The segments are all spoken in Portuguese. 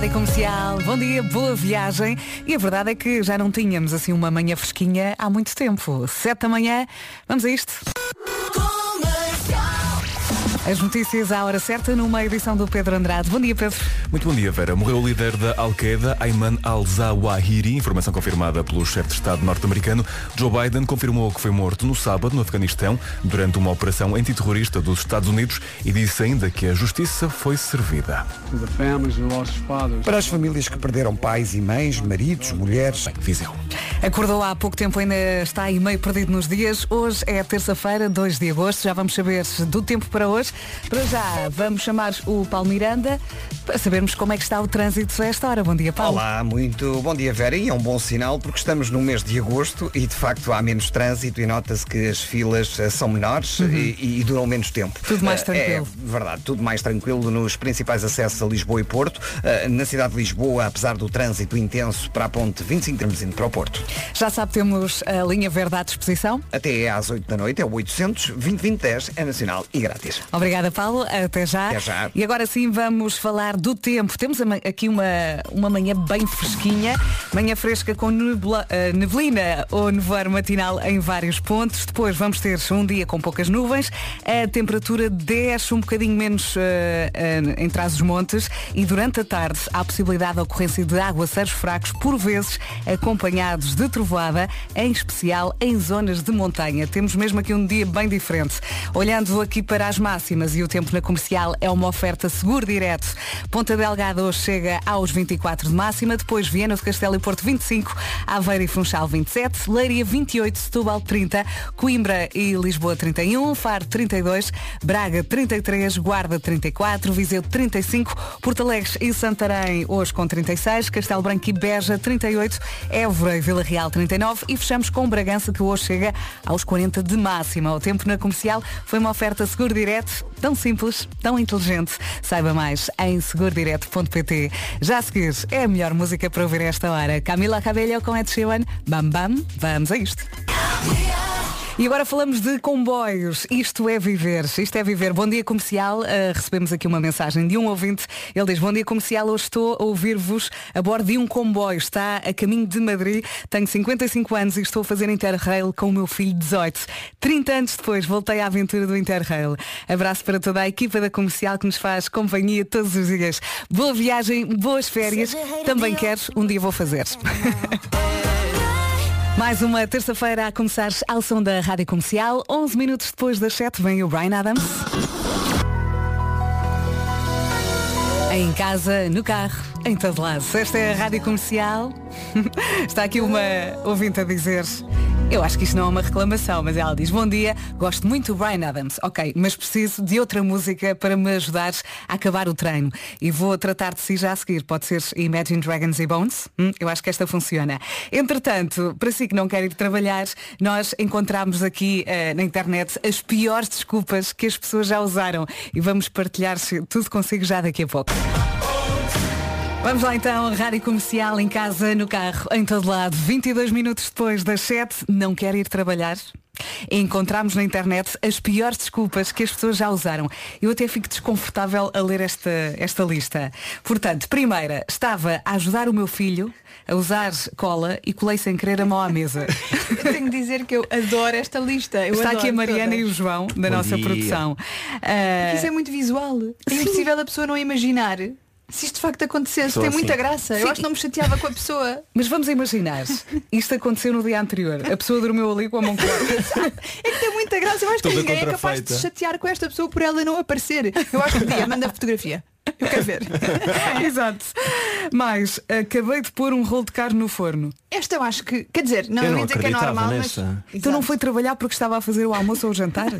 Rádio Comercial, bom dia, boa viagem. E a verdade é que já não tínhamos assim uma manhã fresquinha há muito tempo. Sete da manhã, vamos a isto. As notícias à hora certa numa edição do Pedro Andrade. Bom dia, Pedro. Muito bom dia, Vera. Morreu o líder da Al-Qaeda, Ayman al-Zawahiri, informação confirmada pelo chefe de Estado norte-americano. Joe Biden confirmou que foi morto no sábado no Afeganistão durante uma operação antiterrorista dos Estados Unidos e disse ainda que a justiça foi servida. Para as famílias que perderam pais e mães, maridos, mulheres. Viseu. Acordou há pouco tempo, ainda está aí meio perdido nos dias. Hoje é terça-feira, 2 de agosto. Já vamos saber do tempo para hoje. Para já, vamos chamar o Paulo Miranda para sabermos como é que está o trânsito a esta hora. Bom dia, Paulo. Olá, muito bom dia, Vera. E é um bom sinal porque estamos no mês de agosto e de facto há menos trânsito e nota-se que as filas eh, são menores e, e duram menos tempo. Tudo mais Eh, tranquilo. É verdade, tudo mais tranquilo nos principais acessos a Lisboa e Porto. Eh, Na cidade de Lisboa, apesar do trânsito intenso para a ponte 25 estamos indo para o Porto. Já sabe, temos a linha verde à disposição. Até às 8 da noite é o 800 2010 é nacional e grátis. Obrigada, Paulo. Até já. Até já. E agora sim vamos falar do tempo. Temos aqui uma, uma manhã bem fresquinha, manhã fresca com nebula- eh, neblina ou nevoeiro matinal em vários pontos. Depois vamos ter um dia com poucas nuvens. A temperatura desce um bocadinho menos eh, eh, em trás os montes e durante a tarde há a possibilidade de ocorrência de aguaceiros fracos, por vezes acompanhados de trovoada, em especial em zonas de montanha. Temos mesmo aqui um dia bem diferente. Olhando aqui para as máximas e o tempo na comercial é uma oferta seguro direto. Ponta Delgada hoje chega aos 24 de máxima, depois Viena do Castelo e Porto 25, Aveiro e Funchal 27, Leiria 28, Setúbal 30, Coimbra e Lisboa 31, Faro 32, Braga 33, Guarda 34, Viseu 35, Porto Alegre e Santarém hoje com 36, Castelo Branco e Beja 38, Évora e Vila Real 39 e fechamos com Bragança que hoje chega aos 40 de máxima. O tempo na comercial foi uma oferta seguro direto, tão simples, tão inteligente. Saiba mais em segurodireto.pt. Já a seguir é a melhor música para ouvir esta hora. Camila Cabello com Ed Sheeran. Bam bam, vamos a isto. E agora falamos de comboios. Isto é viver. Isto é viver. Bom dia comercial. Uh, recebemos aqui uma mensagem de um ouvinte. Ele diz, bom dia comercial, hoje estou a ouvir-vos a bordo de um comboio. Está a caminho de Madrid. Tenho 55 anos e estou a fazer Interrail com o meu filho 18. 30 anos depois voltei à aventura do Interrail. Abraço para toda a equipa da comercial que nos faz companhia todos os dias. Boa viagem, boas férias. Também queres? Um dia vou fazer. Mais uma terça-feira a começar ao som da Rádio Comercial. 11 minutos depois das 7 vem o Brian Adams. Em casa, no carro, em todo lado. Esta é a Rádio Comercial. Está aqui uma ouvinte a dizer. Eu acho que isto não é uma reclamação, mas ela diz, bom dia, gosto muito do Brian Adams. Ok, mas preciso de outra música para me ajudar a acabar o treino. E vou tratar de si já a seguir. Pode ser Imagine Dragons e Bones? Hum, eu acho que esta funciona. Entretanto, para si que não quer ir trabalhar, nós encontramos aqui eh, na internet as piores desculpas que as pessoas já usaram. E vamos partilhar tudo consigo já daqui a pouco. Vamos lá então, Rádio Comercial em casa, no carro, em todo lado. 22 minutos depois das 7, não quer ir trabalhar? Encontramos na internet as piores desculpas que as pessoas já usaram. Eu até fico desconfortável a ler esta, esta lista. Portanto, primeira, estava a ajudar o meu filho a usar cola e colei sem querer a mão à mesa. Eu tenho de dizer que eu adoro esta lista. Eu Está aqui a Mariana todas. e o João, da Bom nossa dia. produção. Porque Isso é muito visual. É impossível a pessoa não imaginar. Se isto de facto acontecesse, Sou tem assim. muita graça. Sim. Eu acho que não me chateava com a pessoa. Mas vamos imaginar, isto aconteceu no dia anterior. A pessoa dormiu ali com a mão colada. É que tem muita graça. Eu acho que Toda ninguém é capaz de se chatear com esta pessoa por ela não aparecer. Eu acho que podia, manda a fotografia. Eu quero ver. Exato. Mas acabei de pôr um rolo de carne no forno. Esta eu acho que, quer dizer, não Eu eu não dizer que é normal, nessa. mas. Então não foi trabalhar porque estava a fazer o almoço ou o jantar?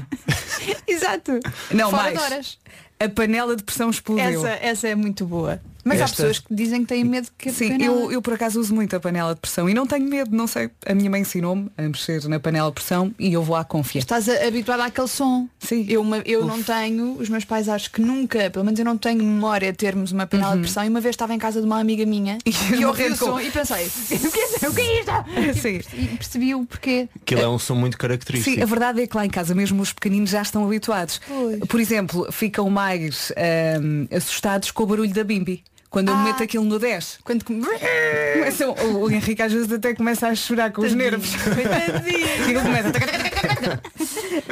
Exato. Não, Fora mais. de horas. A panela de pressão explodiu. Essa, essa é muito boa. Mas há Esta- pessoas que dizem que têm medo que a Sim, panela- eu, eu por acaso uso muito a panela de pressão e não tenho medo, não sei. A minha mãe ensinou-me a mexer na panela de pressão e eu vou à confiança. Estás a- habituada àquele som. Sim. Eu, uma- eu não tenho, os meus pais acho que nunca, pelo menos eu não tenho memória de termos uma panela de pressão e uma vez estava em casa de uma amiga minha E e, eu ouvi o som com- e pensei, o que é, o que é isto? Sim. E percebi o porquê. Aquilo é um som muito característico. Sim, a verdade é que lá em casa mesmo os pequeninos já estão habituados. Pois. Por exemplo, ficam mais ahm, assustados com o barulho da bimbi. Quando eu Ah. meto aquilo no 10. Quando come- Começa, o, o Henrique às vezes até começa a chorar com os Tadinho. nervos. E ele começa.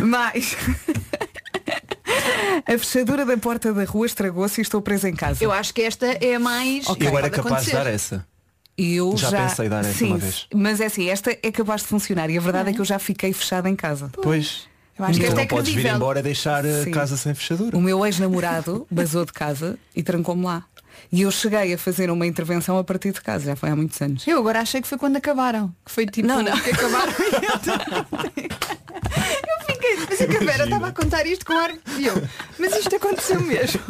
Mais. A fechadura da porta da rua estragou-se e estou presa em casa. Eu acho que esta é a mais. Ok. Eu era capaz de dar essa. Eu Já já, pensei dar essa Sim, uma vez. Mas é assim, esta é capaz de funcionar e a verdade é, que eu já fiquei fechada em casa. Pois. Eu acho que então é não podes vir embora deixar a Sim. casa sem fechadura. O meu ex-namorado basou de casa e trancou-me lá. E eu cheguei a fazer uma intervenção a partir de casa, já foi há muitos anos. Eu agora achei que foi quando acabaram. Que foi tipo Não, não. que acabaram. eu fiquei, mas que a Vera estava a contar isto com ar e eu. Mas isto aconteceu mesmo.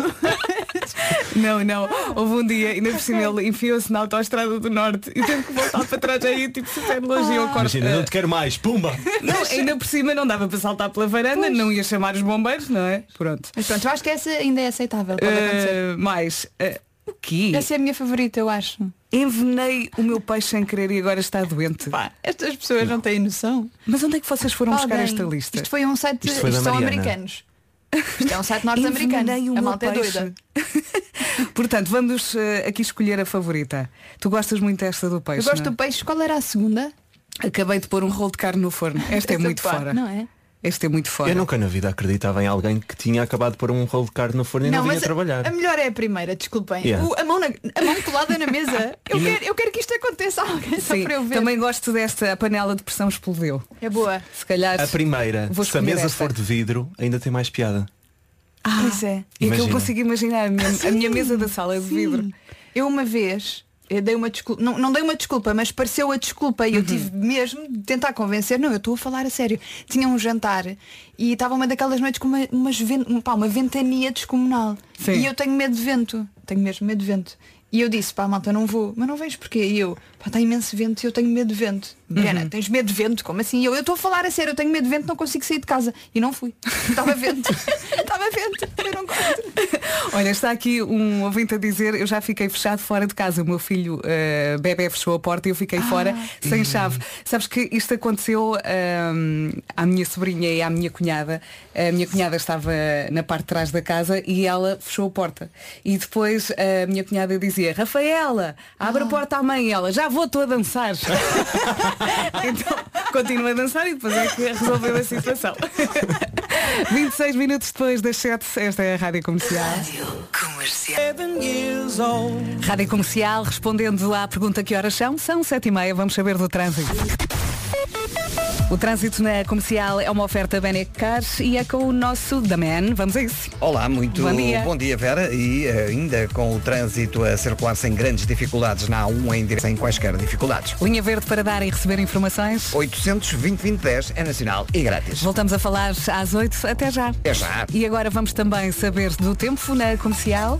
Não, não. Houve um dia, ainda por cima ele enfiou-se na autoestrada do Norte e teve que voltar para trás aí, tipo super longe. E eu corto, Imagina, não te quero mais, pumba! Não, ainda por cima não dava para saltar pela varanda, não ia chamar os bombeiros, não é? Pronto. Mas pronto, eu acho que essa ainda é aceitável. Pode. Eh, mais, eh, o quê? Essa é a minha favorita, eu acho. Envenenei o meu peixe sem querer e agora está doente. Pá, estas pessoas não têm noção. Mas onde é que vocês foram buscar Alguém- esta lista? Isto foi um site. Isto foi da são americanos. Isto é um site norte-americano. Envenenei o A meu malta é peixe. doida. Portanto, vamos eh, aqui escolher a favorita. Tu gostas muito desta do peixe. Eu gosto não é? do peixe. Qual era a segunda? Acabei de pôr um rolo de carne no forno. Esta é Essa muito pá, fora. Não é? Este é muito fora. Eu nunca na vida acreditava em alguém que tinha acabado de pôr um rolo de carne no forno e não, vinha mas trabalhar. A melhor é a primeira, desculpem. Yeah. O- a, mão na- a mão colada na mesa. Eu não- quero, eu quero que isto aconteça a alguém só Sim, para eu ver. também gosto desta a panela de pressão explodeu. É boa. Se calhar. A primeira, se a mesa esta. for de vidro, ainda tem mais piada. pois é. É que eu Imagina. consigo imaginar a minha, a minha mesa da sala é de vidro. Eu uma vez eu dei uma desculpa, não, não dei uma desculpa, mas pareceu a desculpa Uhum. e eu tive mesmo de tentar convencer, não, eu estou a falar a sério. Tinha um jantar e estava uma daquelas noites com uma, umas ven- um, pá, uma ventania descomunal. Sim. E eu tenho medo de vento. Tenho mesmo medo de vento. E eu disse, pá, malta, não vou, mas não vens porquê? E eu, pá, está imenso vento e eu tenho medo de vento. Mariana, Uhum. tens medo de vento? Como assim? Eu, eu estou a falar a sério, eu tenho medo de vento, não consigo sair de casa. E não fui. Estava vento. Estava vento. Eu não gosto. Olha, está aqui um ouvinte a dizer, eu já fiquei fechado fora de casa. O meu filho eh, bebê fechou a porta e eu fiquei fora sem chave. Sabes que isto aconteceu ahm, à minha sobrinha e à minha cunhada. A minha cunhada estava na parte de trás da casa e ela fechou a porta. E depois a minha cunhada dizia, Rafaela, abre a porta à mãe. E ela, já vou, estou a dançar. então continua a dançar e depois é que resolveu a situação. 26 minutos depois das 7, esta é a Rádio Comercial. Rádio Comercial, respondendo à pergunta que horas são, são 7 e meia, vamos saber do trânsito. O trânsito na comercial é uma oferta Benecar e é com o nosso The Man. Vamos a isso. Olá, muito Bom dia. Vera. E eh, ainda com o trânsito a circular sem grandes dificuldades na A1 em direção sem quaisquer dificuldades. Linha verde para dar e receber informações. 820 é nacional e grátis. Voltamos a falar às 8, até já. É já. E agora vamos também saber do tempo na comercial.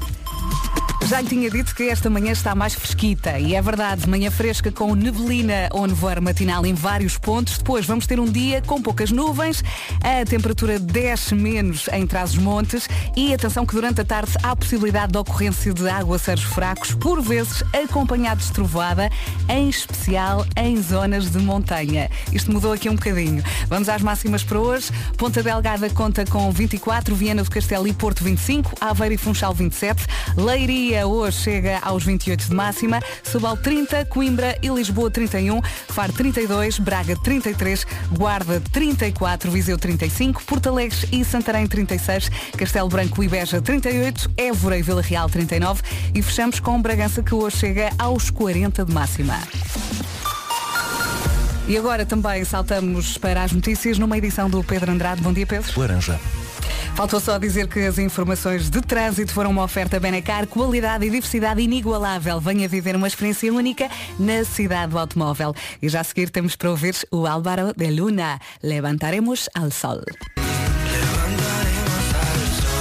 Já lhe tinha dito que esta manhã está mais fresquita e é verdade, manhã fresca com neblina ou nevoeiro matinal em vários pontos. Depois vamos ter um dia com poucas nuvens, a temperatura desce menos em Trás-os-Montes e atenção que durante a tarde há a possibilidade de ocorrência de aguaceiros fracos, por vezes acompanhados de trovoada, em especial em zonas de montanha. Isto mudou aqui um bocadinho. Vamos às máximas para hoje. Ponta Delgada conta com 24, Viana do Castelo e Porto 25, Aveiro e Funchal 27, Leiria hoje chega aos 28 de máxima, Sobal 30, Coimbra e Lisboa 31, Faro 32, Braga 33, Guarda 34, Viseu 35, Porto Alegre e Santarém 36, Castelo Branco e Beja 38, Évora e Vila Real 39 e fechamos com Bragança que hoje chega aos 40 de máxima. E agora também saltamos para as notícias numa edição do Pedro Andrade. Bom dia, Pedro. Laranja. Faltou só dizer que as informações de trânsito foram uma oferta Benacar, qualidade e diversidade inigualável. Venha viver uma experiência única na cidade do automóvel. E já a seguir temos para ouvir o Álvaro de Luna. Levantaremos al sol.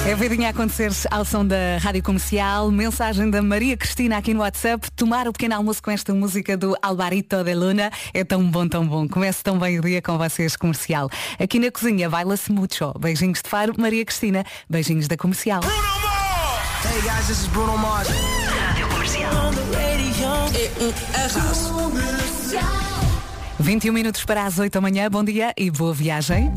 É vidinha a acontecer ao som da Rádio Comercial. Mensagem da Maria Cristina aqui no WhatsApp. Tomar o pequeno almoço com esta música do Alvarito de Luna é tão bom, tão bom. Comece tão bem o dia com vocês, Comercial. Aqui na cozinha, baila-se mucho. Beijinhos de Faro, Maria Cristina. Beijinhos da Comercial. Hey guys, this is Bruno Mars. Rádio Comercial. Arraso. 21 minutos para as 8 da manhã. Bom dia e boa viagem.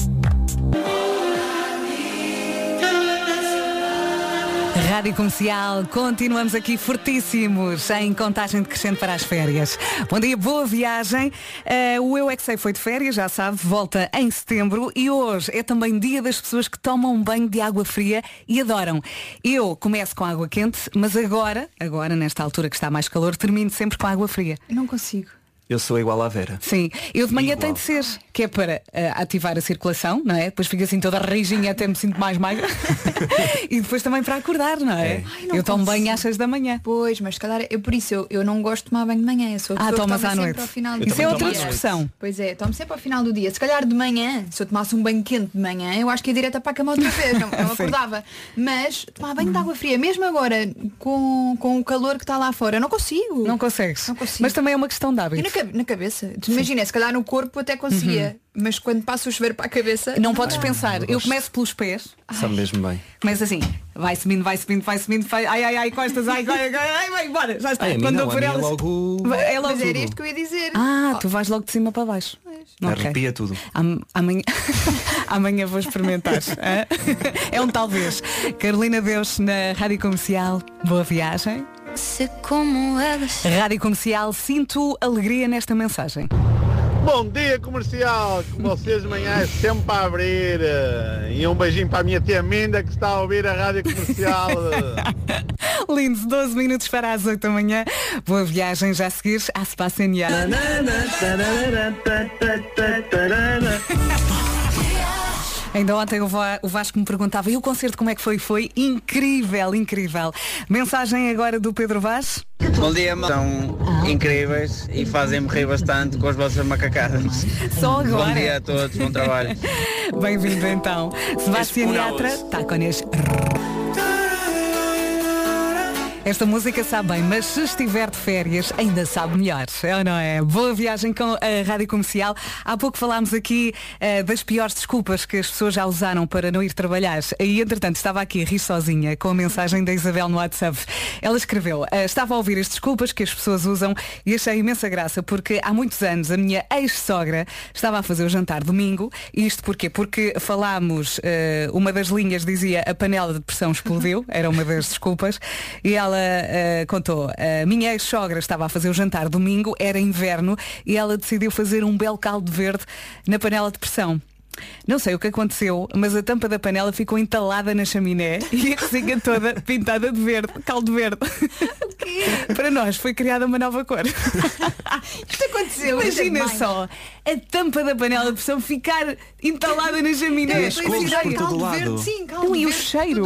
Rádio Comercial, continuamos aqui fortíssimos em contagem decrescente para as férias. Bom dia, boa viagem. Eh, o Eu é que Sei foi de férias, já sabe, volta em setembro e hoje é também dia das pessoas que tomam um banho de água fria e adoram. Eu começo com água quente, mas agora, agora nesta altura que está mais calor, termino sempre com água fria. Eu não consigo. Eu sou igual à Vera. Sim, eu de manhã Igual. tem de ser, que é para eh, ativar a circulação, não é? Depois fico assim toda rijinha até me sinto mais magra. e depois também para acordar, não é? É. Ai, não eu tomo banho às 6 da manhã. Pois, mas se calhar, eu, por isso eu, eu não gosto de tomar banho de manhã. Eu sou Ah, tomas toma à sempre noite. ao final do Eu Isso é outra discussão. Pois é, tomo sempre ao final do dia. Se calhar de manhã, se eu tomasse um banho quente de manhã, eu acho que ia direta para a cama outra vez, não, não acordava. Mas tomar banho de água fria, mesmo agora, com, com o calor que está lá fora, eu não consigo. Não consegues. Não consigo. Mas também é uma questão de E hábito. na, cabe- na cabeça. Imagina, se calhar no corpo até conseguia, mas quando passa o chuveiro para a cabeça. Não podes dá. pensar. Eu começo pelos pés, Sabe mesmo bem. começo assim, vai subindo, vai subindo, vai subindo, vai, ai, ai, ai, costas, ai, ai, ai, ai, vai, bora, já está. Ai, Quando não, por mim é elas. logo- É logo Mas era isto que eu ia dizer. Ah, tu vais logo de cima para baixo. Ok. Arrepia tudo. Am- Amanhã, amanhã vou experimentar. é um talvez. Carolina Deus na Rádio Comercial. Boa viagem. Rádio Comercial, sinto alegria nesta mensagem. Bom dia comercial, com vocês de manhã é sempre a abrir. eh, E um beijinho para a minha tia Minda que está a ouvir a rádio comercial. eh. Lindo, 12 minutos para as 8 da manhã. Boa viagem já a seguir à Space NA. Ainda ontem o Va- o Vasco me perguntava, e o concerto como é que foi? Foi incrível, incrível. Mensagem agora do Pedro Vaz. Bom dia. São incríveis e fazem-me rir bastante com as vossas macacadas. Só Bom agora. dia a todos, bom trabalho. Bem-vindo então. Sebastião Yatra, Tacones. Esta música sabe bem, mas se estiver de férias ainda sabe melhor, é ou não é? Boa viagem com a Rádio Comercial. Há pouco falámos aqui eh, das piores desculpas que as pessoas já usaram para não ir trabalhar. E entretanto estava aqui a rir sozinha com a mensagem da Isabel no WhatsApp. Ela escreveu, eh, estava a ouvir as desculpas que as pessoas usam e achei imensa graça porque há muitos anos a minha ex-sogra estava a fazer o jantar domingo. Isto porquê? Porque falámos, eh, uma das linhas dizia a panela de pressão explodiu, era uma das desculpas, e ela eh, contou, a minha ex-sogra estava a fazer o jantar domingo, era inverno, e ela decidiu fazer um belo caldo verde na panela de pressão. Não sei o que aconteceu, mas a tampa da panela ficou entalada na chaminé e a cozinha toda pintada de verde, caldo verde. Para nós foi criada uma nova cor. Isto aconteceu. Imagina só a tampa da panela de pressão ficar entalada na chaminé. As cores imaginar por todo caldo lado. verde, sim, caldo Não, e o verde cheiro?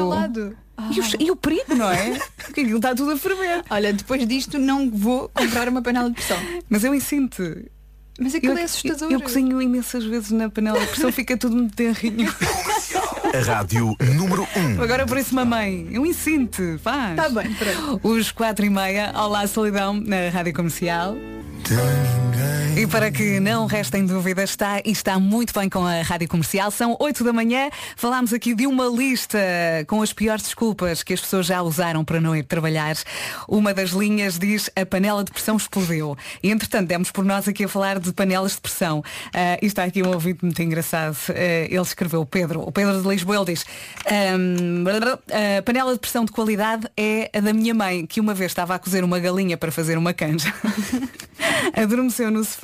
E o, e o perigo, não é? Porque aquilo está tudo a ferver. Olha, depois disto não vou comprar uma panela de pressão. Mas eu ensino-te. Mas aquilo é assustador. Eu, eu cozinho imensas vezes na panela de pressão, fica tudo muito tenrinho. A rádio número 1. Agora por isso, mamãe, eu ensino-te. Faz. Está Tá bem, pronto. Os quatro e meia, Olá Solidão, na Rádio Comercial. E para que não restem dúvidas, está e está muito bem com a Rádio Comercial. São 8 da manhã. Falámos aqui de uma lista com as piores desculpas que as pessoas já usaram para não ir trabalhar. Uma das linhas diz a panela de pressão explodiu. E entretanto, demos por nós aqui a falar de panelas de pressão. Ah, e está aqui um ouvinte muito engraçado. Ah, ele escreveu, Pedro, o Pedro de Lisboa, ele diz "Ahm, a panela de pressão de qualidade é a da minha mãe, que uma vez estava a cozer uma galinha para fazer uma canja. Adormeceu no sofá.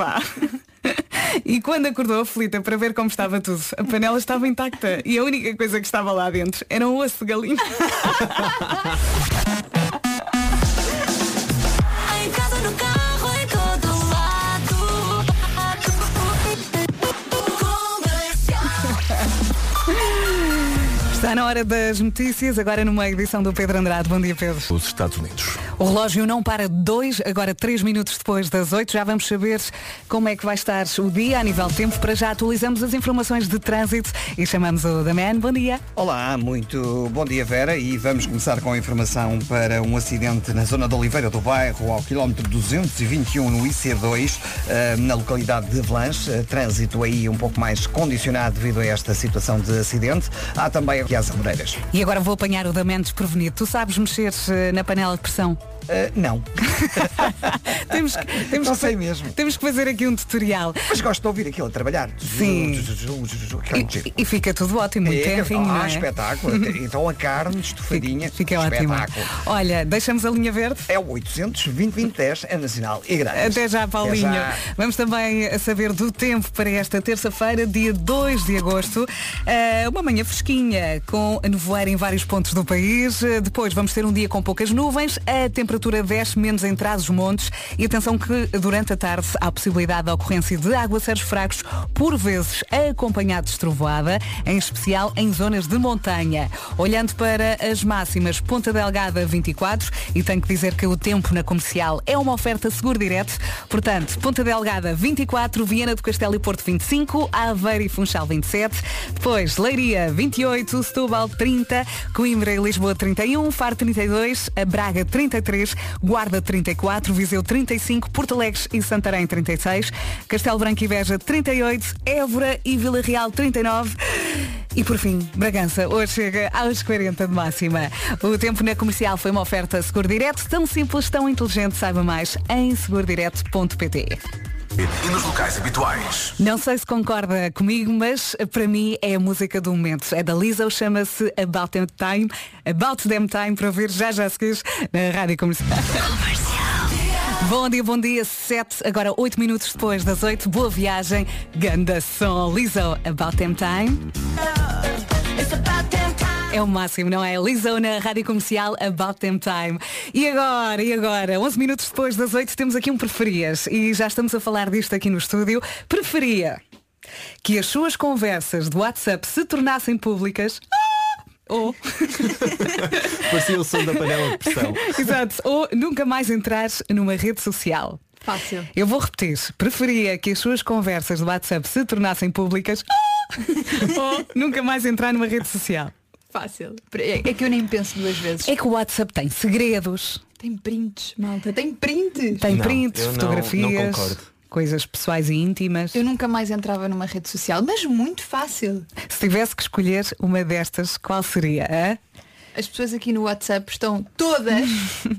E quando acordou aflita para ver como estava tudo, a panela estava intacta e a única coisa que estava lá dentro era um osso de galinha. Está na hora das notícias, agora numa edição do Pedro Andrade. Bom dia, Pedro. Os Estados Unidos. O relógio não para dois, agora três minutos depois das oito. Já vamos saber como é que vai estar o dia a nível de tempo. Para já atualizamos as informações de trânsito e chamamos o Daman. Bom dia. Olá, muito bom dia Vera e vamos começar com a informação para um acidente na zona de Oliveira do Bairro, ao quilómetro 221 no IC2, eh, na localidade de Velange. Eh, Trânsito aí um pouco mais condicionado devido a esta situação de acidente. Há também aqui as Amoreiras. E agora vou apanhar o Daman desprevenido. Tu sabes mexer eh, na panela de pressão? Ah, não. temos, temos Não que, sei mesmo. Temos que fazer aqui um tutorial. Mas gosto de ouvir aquilo a trabalhar. Sim. E, e fica tudo ótimo, É, tenrinho, ah, é? espetáculo. então a carne estufadinha. Fica ótimo. espetáculo. Olha, deixamos a linha verde. É o 800 2010 é nacional e grátis. Até já, Paulinho. Até já. Vamos também saber do tempo para esta terça-feira, dia 2 de agosto. Eh, uma manhã fresquinha, com nevoeiro em vários pontos do país. Eh, Depois vamos ter um dia com poucas nuvens. A temperatura desce menos em trás-os-montes. E atenção que durante a tarde há possibilidade da ocorrência de aguaceiros fracos, por vezes acompanhados de trovoada, em especial em zonas de montanha. Olhando para as máximas, Ponta Delgada 24, e tenho que dizer que o tempo na comercial é uma oferta seguro direto. Portanto, Ponta Delgada 24, Viana do Castelo e Porto 25, Aveiro e Funchal 27, depois Leiria 28, Setúbal 30, Coimbra e Lisboa 31, Faro 32, a Braga 33, Guarda 34, Viseu 35, Porto Alegre e Santarém 36, Castelo Branco e Beja 38, Évora e Vila Real 39. E por fim, Bragança, hoje chega aos 40 de máxima. O tempo na comercial foi uma oferta seguro direto, tão simples, tão inteligente, saiba mais em segurodireto.pt. E nos locais habituais. Não sei se concorda comigo, mas para mim é a música do momento. É da Lisa, chama-se About Them Time, About Them Time, para ouvir já já seguires na Rádio Comercial. Bom dia, bom dia, 7, agora 8 minutos depois das 8, boa viagem, ganda som, Lizzo, About Them Time. É o máximo, não é? Lizzo na Rádio Comercial About Them Time. E agora, e agora? 11 minutos depois das 8 temos aqui um preferias e já estamos a falar disto aqui no estúdio. Preferia que as suas conversas do WhatsApp se tornassem públicas ou Parecia o som da panela de pressão. Exato, ou nunca mais entrar numa rede social. Fácil. Eu vou repetir. Preferia que as suas conversas do WhatsApp se tornassem públicas ou nunca mais entrar numa rede social. Fácil. É é que eu nem penso duas vezes. É que o WhatsApp tem segredos, Tem prints, malta. Tem prints. tem Não, prints, eu não- fotografias, não concordo. coisas pessoais e íntimas. Eu nunca mais entrava numa rede social, mas muito fácil. Se tivesse que escolher uma destas, qual seria? hã? As pessoas aqui no WhatsApp estão todas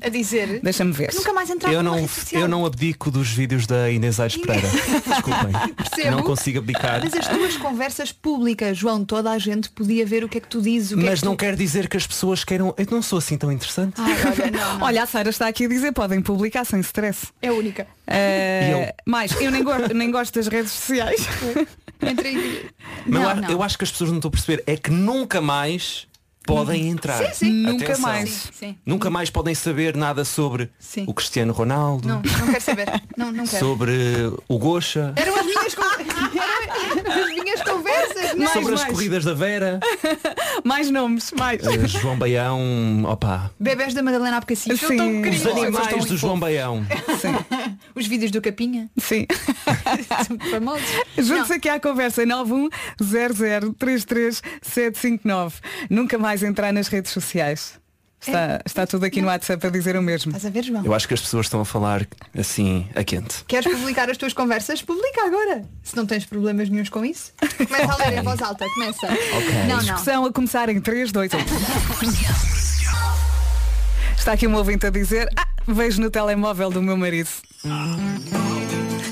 a dizer Deixa-me ver. que nunca mais entrava Eu não, eu não abdico dos vídeos da Inês Aires Pereira. Desculpem. Percebo. Não consigo abdicar. Mas as tuas conversas públicas, João, toda a gente podia ver o que é que tu dizes. O que é Mas que não tu... quer dizer que as pessoas queiram. Eu não sou assim tão interessante. Ai, olha, não, não. Olha, a Sara está aqui a dizer, podem publicar sem stress. É a única. E eu? Mais, eu nem gosto, nem gosto das redes sociais. Entre... Mas eu, Não, a- não. eu acho que as pessoas não estão a perceber. É que nunca mais podem entrar. Sim, sim. Nunca Atenção. mais. Sim, sim. Nunca mais podem saber nada sobre Sim. o Cristiano Ronaldo, Não, não quero saber. Não, não quero. sobre o Gosha, Eram as minhas, con... Eram as minhas conversas. Não. sobre as mais. corridas da Vera, Mais nomes, mais. eh, João Baião, opa, Bebés da Madalena. Tão os animais do João Baião. Os vídeos do Capinha. Sim. São famosos. Juntos aqui à conversa 910033759. Nunca mais entrar nas redes sociais. Está, está tudo aqui no WhatsApp a dizer o mesmo. Estás a ver, João? Eu acho que as pessoas estão a falar assim a quente. Queres publicar as tuas conversas? Publica agora. Se não tens problemas nenhums com isso. Começa a ler em voz alta. Começa. Não, não. Discussão a começar em 3, 2, 1. Está aqui um ouvinte a dizer, ah, vejo no telemóvel do meu marido.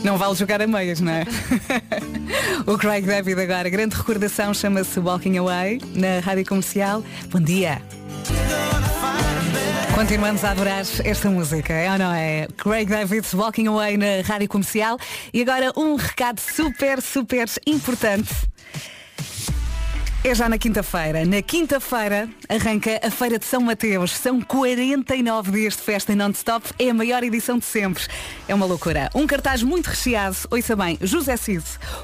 Não vale jogar a meias, não é? o Craig David agora, grande recordação, chama-se Walking Away, na Rádio Comercial. Bom dia. Continuamos a adorar esta música, é ou não é? Craig David Walking Away na Rádio Comercial. E agora um recado super, super importante. É já na quinta-feira. Na quinta-feira arranca a Feira de São Mateus. São 49 dias de festa non-stop. É a maior edição de sempre. É uma loucura. Um cartaz muito recheado. Ouça bem, José Cid,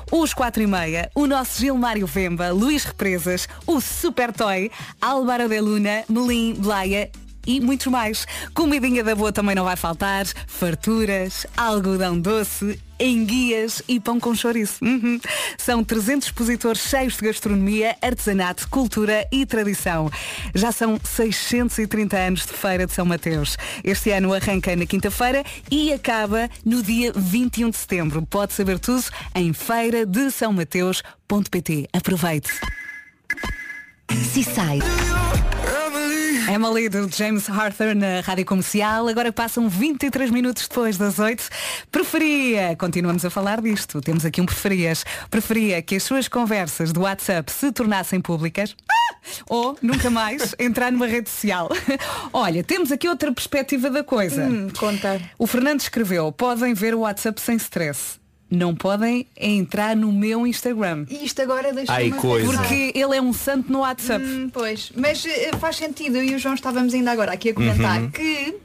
os 4 e meia, o nosso Gilmário Vemba, Luís Represas, o Super Toy, Álvaro de Luna, Melim, Blaia e muitos mais. Comidinha da boa também não vai faltar, farturas, algodão doce, enguias e pão com chouriço. Uhum. São 300 expositores cheios de gastronomia, artesanato, cultura e tradição. Já são 630 anos de Feira de São Mateus. Este ano arranca na quinta-feira e acaba no dia 21 de setembro. Pode saber tudo em feira de São Mateus.pt. Aproveite. Seaside. Emily do James Arthur na Rádio Comercial. Agora passam 23 minutos depois das 8. Preferia, continuamos a falar disto, temos aqui um preferias. Preferia que as suas conversas do WhatsApp se tornassem públicas. Ah! Ou nunca mais entrar numa rede social. Olha, temos aqui outra perspectiva da coisa. Hum, conta. O Fernando escreveu, podem ver o WhatsApp sem stress. Não podem entrar no meu Instagram. E isto agora deixa Ai, coisa. Porque ele é um santo no WhatsApp. Hum, pois, mas eh, faz sentido. Eu e o João estávamos ainda agora aqui a comentar Uhum. que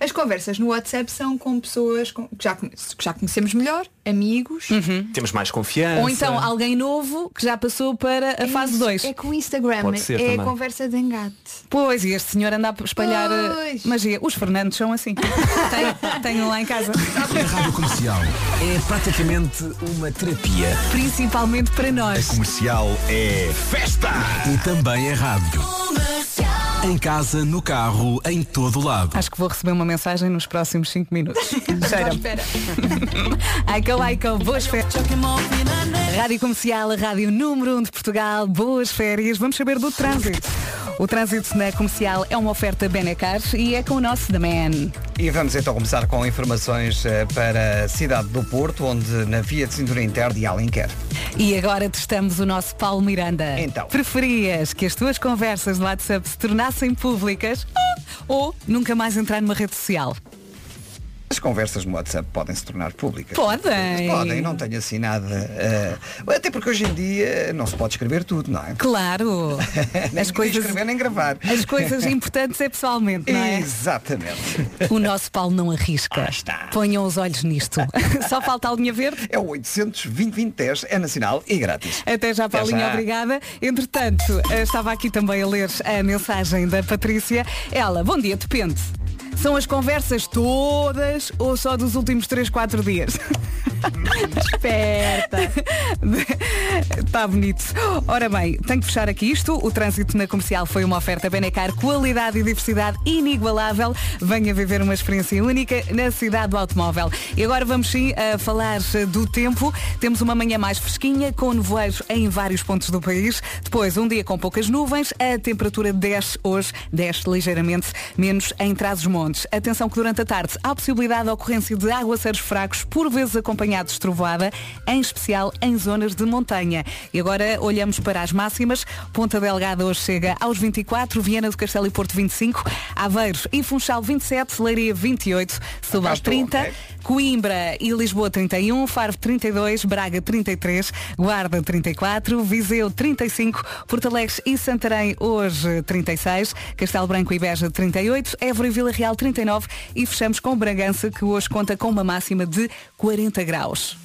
as conversas no WhatsApp são com pessoas com- que, já, que já conhecemos melhor, amigos. Temos mais confiança. Ou então alguém novo que já passou para a fase 2. É que o Instagram Pode ser é também. a conversa de engate. Pois, e este senhor anda a espalhar eh, Pois. magia. Os Fernandes são assim. Tenho- Tenho lá em casa. A Rádio Comercial é praticamente uma terapia. Principalmente para A nós. comercial é festa! E também é rádio. Em casa, no carro, em todo lado. Acho que vou receber uma mensagem nos próximos 5 minutos. Cheira. Espera. Aiko, boas férias. Rádio Comercial, a rádio número 1 um de Portugal, boas férias. Vamos saber do trânsito. O trânsito na comercial é uma oferta Benecar e é com o nosso The Man. E vamos então começar com informações eh, para a cidade do Porto, onde na via de cintura interna de Alenquer. E agora testamos o nosso Paulo Miranda. Então. Preferias que as tuas conversas no WhatsApp se tornassem públicas ou nunca mais entrar numa rede social? As conversas no WhatsApp podem se tornar públicas. Podem. Podem, não tenho assim nada. eh, até porque hoje em dia não se pode escrever tudo, não é? Claro. Nem As coisas, escrever nem gravar. as coisas importantes é pessoalmente, não é? Exatamente. O nosso Paulo não arrisca. Ah, está. Ponham os olhos nisto. Só falta a linha verde. É o 820 é nacional e grátis. Até já, Paulinha, já. obrigada. Entretanto, eh, estava aqui também a ler a mensagem da Patrícia. Ela, bom dia, depende. São as conversas todas ou só dos últimos 3, 4 dias? Esperta. Está bonito. Ora bem, tenho que fechar aqui isto. O trânsito na comercial foi uma oferta Benecar, qualidade e diversidade inigualável. Venha viver uma experiência única na cidade do automóvel. E agora vamos sim a falar do tempo. Temos uma manhã mais fresquinha, com nevoeiros em vários pontos do país. Depois, um dia com poucas nuvens. A temperatura desce hoje, desce ligeiramente, menos em Trás-os-Montes. Atenção que durante a tarde há possibilidade de ocorrência de aguaceiros fracos, por vezes acompanhados de trovoada, em especial em zonas de montanha. E agora olhamos para as máximas. Ponta Delgada hoje chega aos 24, Viana do Castelo e Porto 25, Aveiros e Funchal 27, Leiria 28, Setúbal estou, 30, ok. Coimbra e Lisboa 31, Faro 32, Braga 33, Guarda 34, Viseu 35, Porto Alegre e Santarém hoje 36, Castelo Branco e Beja 38, Évora e Vila Real 39 e fechamos com Bragança que hoje conta com uma máxima de 40 graus.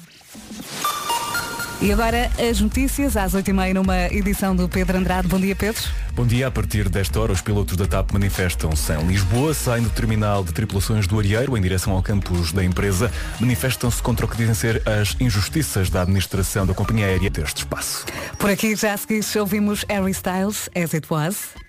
E agora as notícias às 8h30 numa edição do Pedro Andrade. Bom dia Pedro. Bom dia. A partir desta hora, os pilotos da TAP manifestam-se em Lisboa, saem do terminal de tripulações do Arieiro em direção ao campus da empresa. Manifestam-se contra o que dizem ser as injustiças da administração da companhia aérea deste espaço. Por aqui já a seguir ouvimos Harry Styles, As It Was.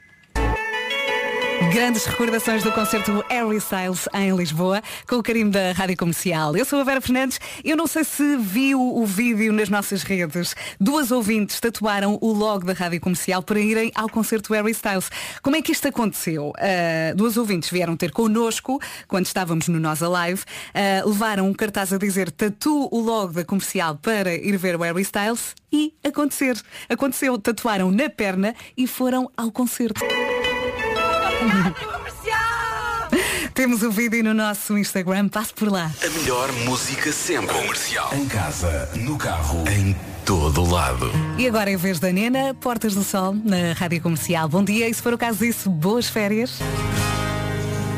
Grandes recordações do concerto Harry Styles em Lisboa, com o carinho da Rádio Comercial. Eu sou a Vera Fernandes. Eu não sei se viu o vídeo nas nossas redes. Duas ouvintes tatuaram o logo da Rádio Comercial para irem ao concerto Harry Styles. Como é que isto aconteceu? Uh, duas ouvintes vieram ter connosco, quando estávamos no Nós Alive, uh, levaram um cartaz a dizer tatu o logo da Comercial para ir ver o Harry Styles e acontecer. Aconteceu, tatuaram na perna e foram ao concerto. Temos o vídeo no nosso Instagram, passe por lá. A melhor música sempre. Comercial. Em casa, no carro, em todo lado. E agora, em vez da Nena, Portas do Sol, na Rádio Comercial. Bom dia e se for o caso disso, boas férias.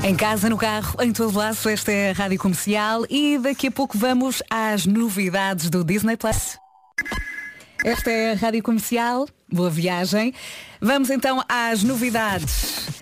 Em casa, no carro, em todo lado, esta é a Rádio Comercial e daqui a pouco vamos às novidades do Disney Plus. Esta é a Rádio Comercial, boa viagem. Vamos então às novidades.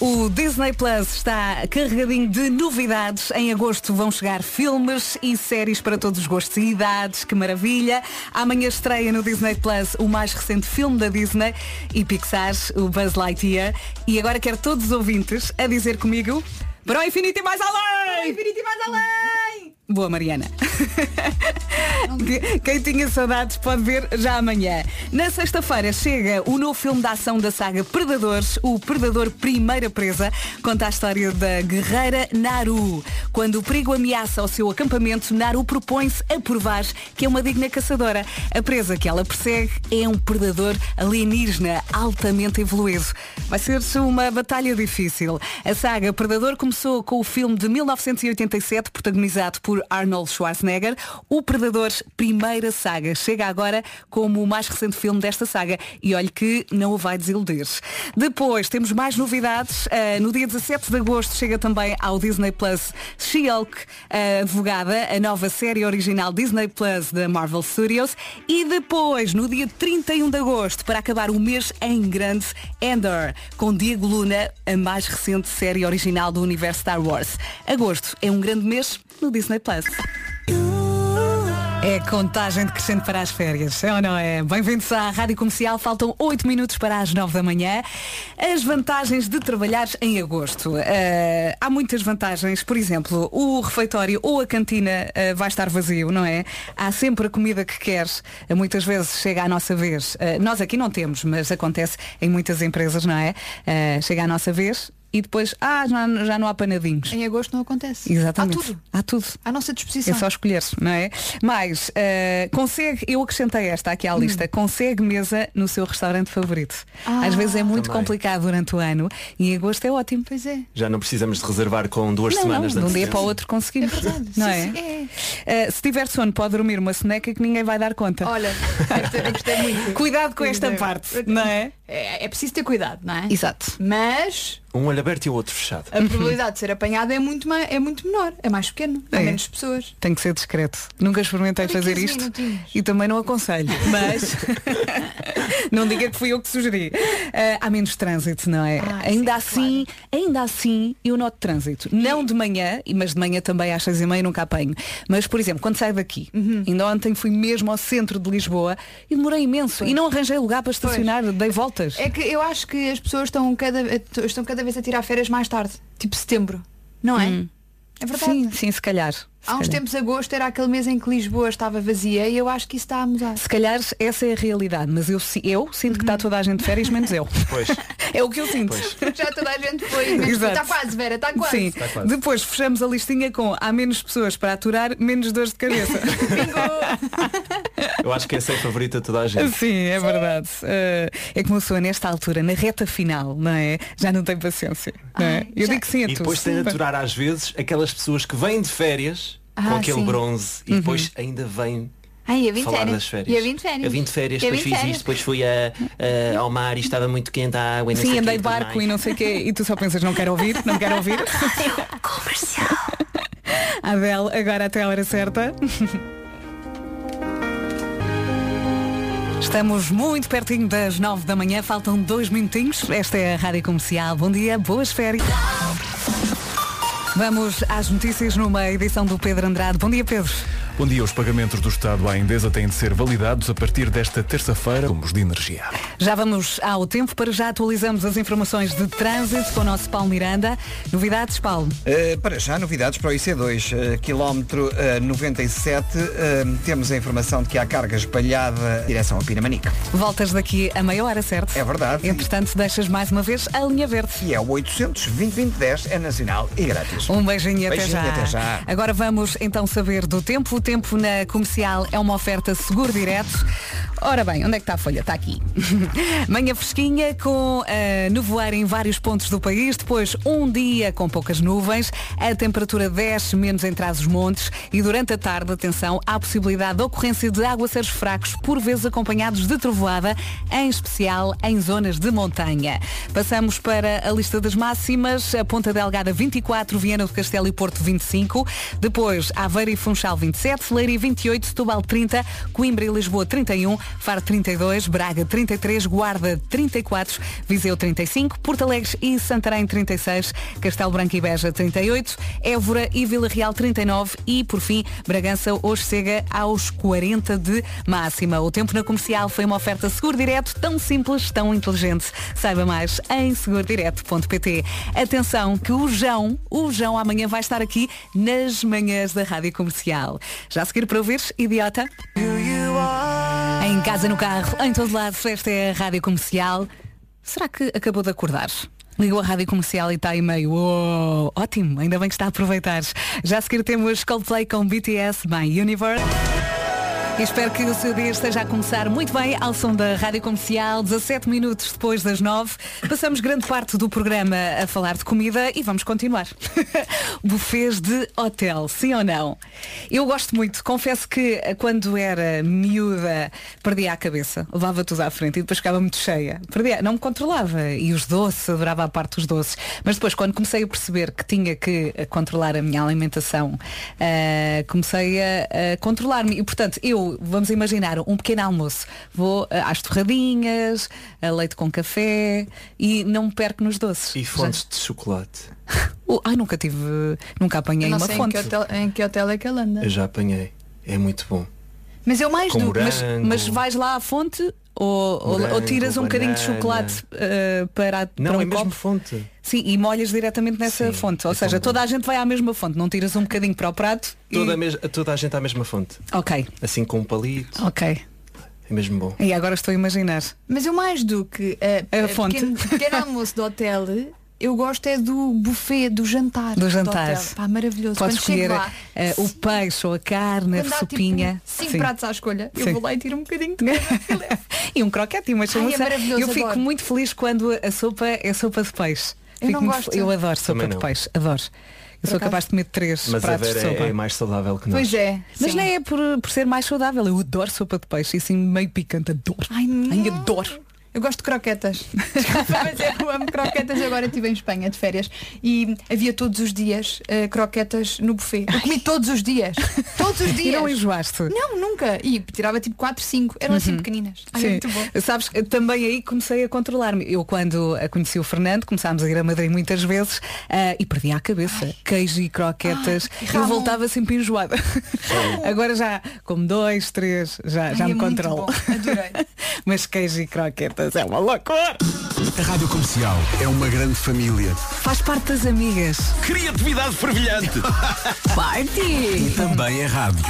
O Disney Plus está carregadinho de novidades. Em agosto vão chegar filmes e séries para todos os gostos e idades. Que maravilha! Amanhã estreia no Disney Plus o mais recente filme da Disney e Pixar, o Buzz Lightyear. E agora quero todos os ouvintes a dizer comigo para o infinito e mais além! Infinito e mais além! Boa, Mariana. Quem tinha saudades pode ver já amanhã. Na sexta-feira chega o novo filme de ação da saga Predadores, o Predador Primeira Presa, conta a história da guerreira Naru. Quando o perigo ameaça o seu acampamento, Naru propõe-se a provar que é uma digna caçadora. A presa que ela persegue é um predador alienígena altamente evoluído. Vai ser uma batalha difícil. A saga Predador começou com o filme de 1987, protagonizado por Arnold Schwarzenegger. O Predador Primeira Saga chega agora como o mais recente filme desta saga e olhe que não o vai desiludir. Depois temos mais novidades. Uh, no dia 17 de agosto chega também ao Disney Plus She-Hulk, a advogada, a nova série original Disney Plus da Marvel Studios. E depois, no dia 31 de agosto, para acabar o mês em grande, Endor, com Diego Luna, a mais recente série original do universo Star Wars. Agosto é um grande mês no Disney Plus. É contagem decrescente para as férias, é ou não é? Bem-vindos à Rádio Comercial, faltam 8 minutos para as 9 da manhã. As vantagens de trabalhar em agosto. Uh, há muitas vantagens, por exemplo, o refeitório ou a cantina uh, vai estar vazio, não é? Há sempre a comida que queres, uh, muitas vezes chega à nossa vez. nós aqui não temos, mas acontece em muitas empresas, não é? chega à nossa vez e depois, ah, já, já não há panadinhos. Em agosto não acontece. Exatamente. Há tudo. Há tudo. À nossa disposição. É só escolher, não é? Mas uh, consegue, eu acrescentei esta aqui à lista, hum. consegue mesa no seu restaurante favorito. Ah, Às vezes é muito também. complicado durante o ano e em agosto é ótimo. Pois é. Já não precisamos de reservar com duas não, semanas não, de um dia para o outro conseguimos. É verdade. Não é? é. Uh, se tiver sono, pode dormir uma soneca que ninguém vai dar conta. Olha, eu gostei muito. Cuidado com esta parte, não é? é? É preciso ter cuidado, não é? Exato. Mas um olho aberto e o outro fechado. A probabilidade de ser apanhado é muito, mais, é muito menor, é mais pequeno, há é. menos pessoas. Tem que ser discreto. Nunca experimentei fazer isto minutinhos. e também não aconselho, mas não diga que fui eu que sugeri. Uh, há menos trânsito, não é? Ah, ainda sim, assim, claro. ainda assim eu noto trânsito. Não de manhã, mas de manhã também às seis e meia nunca apanho. Mas, por exemplo, quando saio daqui, uhum. ainda ontem fui mesmo ao centro de Lisboa e demorei imenso pois. e não arranjei lugar para estacionar, pois. dei voltas. É que eu acho que as pessoas estão cada, estão cada vez a tirar férias mais tarde, tipo setembro, não é? Hum. É verdade. Sim, sim, se calhar. Há uns tempos agosto era aquele mês em que Lisboa estava vazia e eu acho que isso está a mudar. Se calhar essa é a realidade, mas eu, eu sinto que está toda a gente de férias, menos eu. Pois. é o que eu sinto. Pois. Já toda a gente foi. Está quase, Vera, está quase. Sim. Está quase. Depois fechamos a listinha com há menos pessoas para aturar, menos dores de cabeça. eu acho que essa é a favorita de toda a gente. Sim, é verdade. Uh, é como sou nesta altura, na reta final, não é? Já não tenho paciência. Não é? eu já... digo sim a E depois tem de aturar às vezes aquelas pessoas que vêm de férias ah, com aquele sim. bronze e uhum. depois ainda vem Ai, eu vim falar férias. das férias. Eu vim de férias. Eu vim de férias, depois fiz férias. isto, depois fui a, a, ao mar e estava muito quente a água e não Sim, andei de barco mais. e não sei o quê. E tu só pensas, não quero ouvir, não quero ouvir. Comercial. Adele, agora até a hora certa. Estamos muito pertinho das nove da manhã, faltam dois minutinhos. Esta é a Rádio Comercial. Bom dia, boas férias. Vamos às notícias numa edição do Pedro Andrade. Bom dia, Pedro. Bom dia. Os pagamentos do Estado à Endesa têm de ser validados a partir desta terça-feira, como de energia. Já vamos ao tempo. Para já atualizamos as informações de trânsito com o nosso Paulo Miranda. Novidades, Paulo? Uh, para já, novidades para o IC2. Uh, quilómetro uh, 97. temos a informação de que há carga espalhada em direção ao Pinamanique. Voltas daqui a meia hora, certo? É verdade. Entretanto, deixas mais uma vez a linha verde. E é o 800 2010 é nacional e grátis. Um beijinho, beijinho até, já. até já. Agora vamos então saber do tempo. O tempo na comercial é uma oferta seguro direto. Ora bem, onde é que está a folha? Está aqui. Manhã fresquinha com uh, nevoeiro em vários pontos do país, depois um dia com poucas nuvens, a temperatura desce menos em trás os montes e durante a tarde, atenção, há possibilidade de ocorrência de aguaceiros fracos, por vezes acompanhados de trovoada, em especial em zonas de montanha. Passamos para a lista das máximas, a Ponta Delgada 24, Viana do Castelo e Porto 25, depois Aveira e Funchal 27, Leiria 28, Setúbal 30, Coimbra e Lisboa 31, Faro 32, Braga 33, Guarda 34, Viseu 35, Porto Alegre e Santarém 36, Castelo Branco e Beja 38, Évora e Vila Real 39 e, por fim, Bragança hoje chega aos 40 de máxima. O tempo na comercial foi uma oferta seguro direto, tão simples, tão inteligente. Saiba mais em segurodireto.pt. Atenção que o João, o João João amanhã vai estar aqui nas manhãs da Rádio Comercial. Já a seguir para ouvires, idiota? Em casa, no carro, em todo lado, esta é a Rádio Comercial. Será que acabou de acordar? Ligou a rádio comercial e está aí meio "Uou, ótimo, ainda bem que está a aproveitar. Já a seguir temos Coldplay com BTS My Universe. Espero que o seu dia esteja a começar muito bem ao som da Rádio Comercial, 17 minutos depois das 9. Passamos grande parte do programa a falar de comida e vamos continuar. Buffets de hotel, sim ou não? Eu gosto muito, confesso que eh, quando era miúda perdia a cabeça, levava tudo à frente e depois ficava muito cheia. Perdia, não me controlava e os doces, adorava a parte dos doces. Mas depois quando comecei a perceber que tinha que eh, controlar a minha alimentação, eh, comecei a, a controlar-me. E portanto, eu, vamos imaginar, um pequeno almoço. Vou eh, às torradinhas, a leite com café e não me perco nos doces. E fontes de chocolate. Oh, ai, nunca tive, nunca apanhei não uma sei em fonte. que, hotel, em que hotel é que ela anda. Eu já apanhei. É muito bom. Mas eu mais Com do morango. Mas, mas vais lá à fonte ou, ou- ou Morango, tiras um bocadinho de chocolate eh, para, Não, para um é mesmo copo? fonte. Sim, e molhas diretamente nessa Sim, fonte. Ou é seja, toda a gente vai à mesma fonte. Não tiras um bocadinho para o prato. e- Toda, a mes- toda a gente à mesma fonte. Ok, Assim com um palito. ok. É mesmo bom. E agora estou a imaginar. Mas eu mais do que eh, A eh, fonte. Pequeno, pequeno almoço do hotel, eu gosto é do buffet, do jantar. Do jantar. hotel. Pá, maravilhoso. Podes escolher lá, eh, o peixe ou a carne, quando a há, sopinha. Tipo, cinco Sim. pratos à escolha, Sim. eu vou lá e tiro um bocadinho de e um croquete e uma é chamuça. maravilhoso, eu fico adoro. muito feliz quando a sopa é sopa de peixe. Eu Fico não muito gosto. eu adoro sopa de peixe, adoro. Eu sou capaz de comer três Mas a pratos de sopa. é, é mais saudável que nós. Pois é. Mas sim. não é por, por ser mais saudável. Eu adoro sopa de peixe e assim meio picante. Adoro. Ai, não. Ai, adoro. Eu gosto de croquetas. Mas é, eu amo croquetas. Agora estive em Espanha de férias e havia todos os dias eh, croquetas no buffet. Eu comi todos os dias. Todos os E dias. não enjoaste. Não, nunca. E tirava tipo 4, 5. Eram assim pequeninas. Ai, é Sim. muito bom. Sabes, que também aí comecei a controlar-me. Eu quando conheci o Fernando, começámos a ir a Madrid muitas vezes ah, e perdia a cabeça. Queijo e croquetas. Ai, eu voltava sempre enjoada. Agora já como dois, três, já, já Ai, me é controlo. Adorei. Mas queijo e croquetas é uma loucura. A Rádio Comercial é uma grande família. Faz parte das amigas. Criatividade fervilhante. Party! E também é rádio.